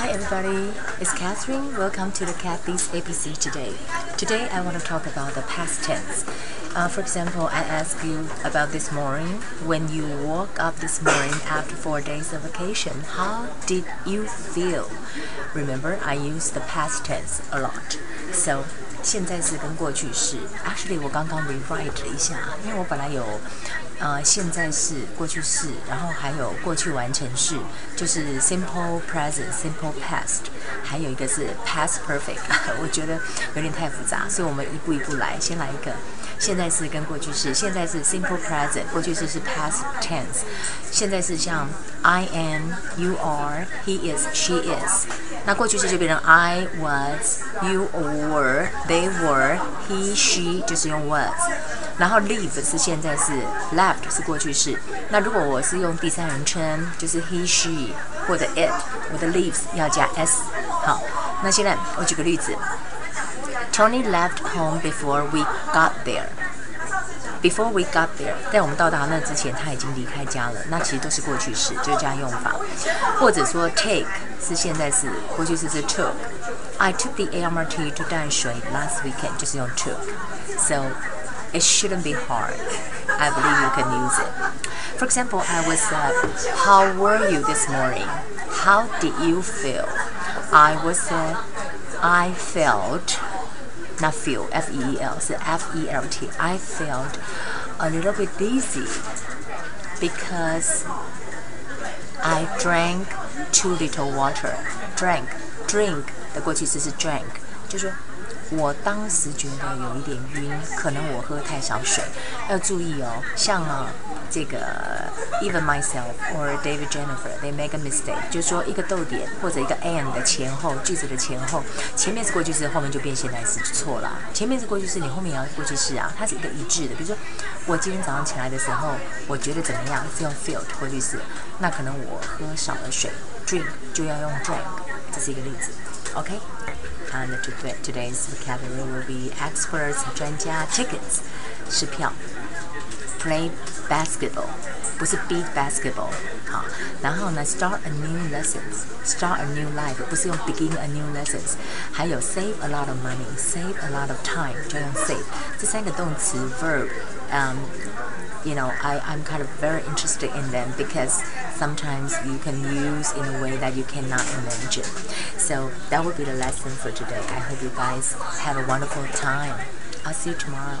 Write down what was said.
Hi everybody, it's Catherine. Welcome to the Kathy's ABC today. Today I want to talk about the past tense. Uh, for example, I ask you about this morning. When you woke up this morning after four days of vacation, how did you feel? Remember, I use the past tense a lot. So 现在是跟过去式，actually 我刚刚 rewrite 了一下，因为我本来有呃现在式、过去式，然后还有过去完成式，就是 simple present、simple past，还有一个是 past perfect，我觉得有点太复杂，所以我们一步一步来，先来一个现在是跟过去式，现在是 simple present，过去式是 past tense，现在是像 I am、you are、he is、she is，那过去式就变成 I was、you were。They were he she 就是用 was，然后 leave 是现在是 left 是过去式。那如果我是用第三人称，就是 he she 或者 it，我的 leaves 要加 s。好，那现在我举个例子，Tony left home before we got there。 Before we got there，在我们到达那之前，他已经离开家了。那其实都是过去式，就是这样用法。或者说 take 是现在是过去式是 took。I took the LRT to 淡水 last weekend，就是用 took。So it shouldn't be hard. I believe you can use it. For example, I was uh, How were you this morning? How did you feel? I was uh, I felt not feel F E E L 是 F E L T. I felt a little bit dizzy because I drank too little water. Drank drink 的过去式是 drank，就说我当时觉得有一点晕，可能我喝太少水。要注意哦，像啊 这个 even myself or David Jennifer they make a mistake，就是说一个逗点或者一个 and 的前后句子的前后，前面是过去式，后面就变现在式，错了。前面是过去式，你后面也要过去式啊，它是一个一致的。比如说我今天早上起来的时候，我觉得怎么样？是用 felt 过去式，那可能我喝少了水，drink 就要用 drank，这是一个例子。OK。And today's vocabulary will be experts 专家 tickets 是票 play basketball 不是 beat basketball 好，然后呢 start a new lessons start a new life 不是用 begin a new lessons，还有 save a lot of money save a lot of time 就用 save 这三个动词 verb，嗯、um,。you know, I, I'm kind of very interested in them because sometimes you can use in a way that you cannot imagine. So that will be the lesson for today. I hope you guys have a wonderful time. I'll see you tomorrow.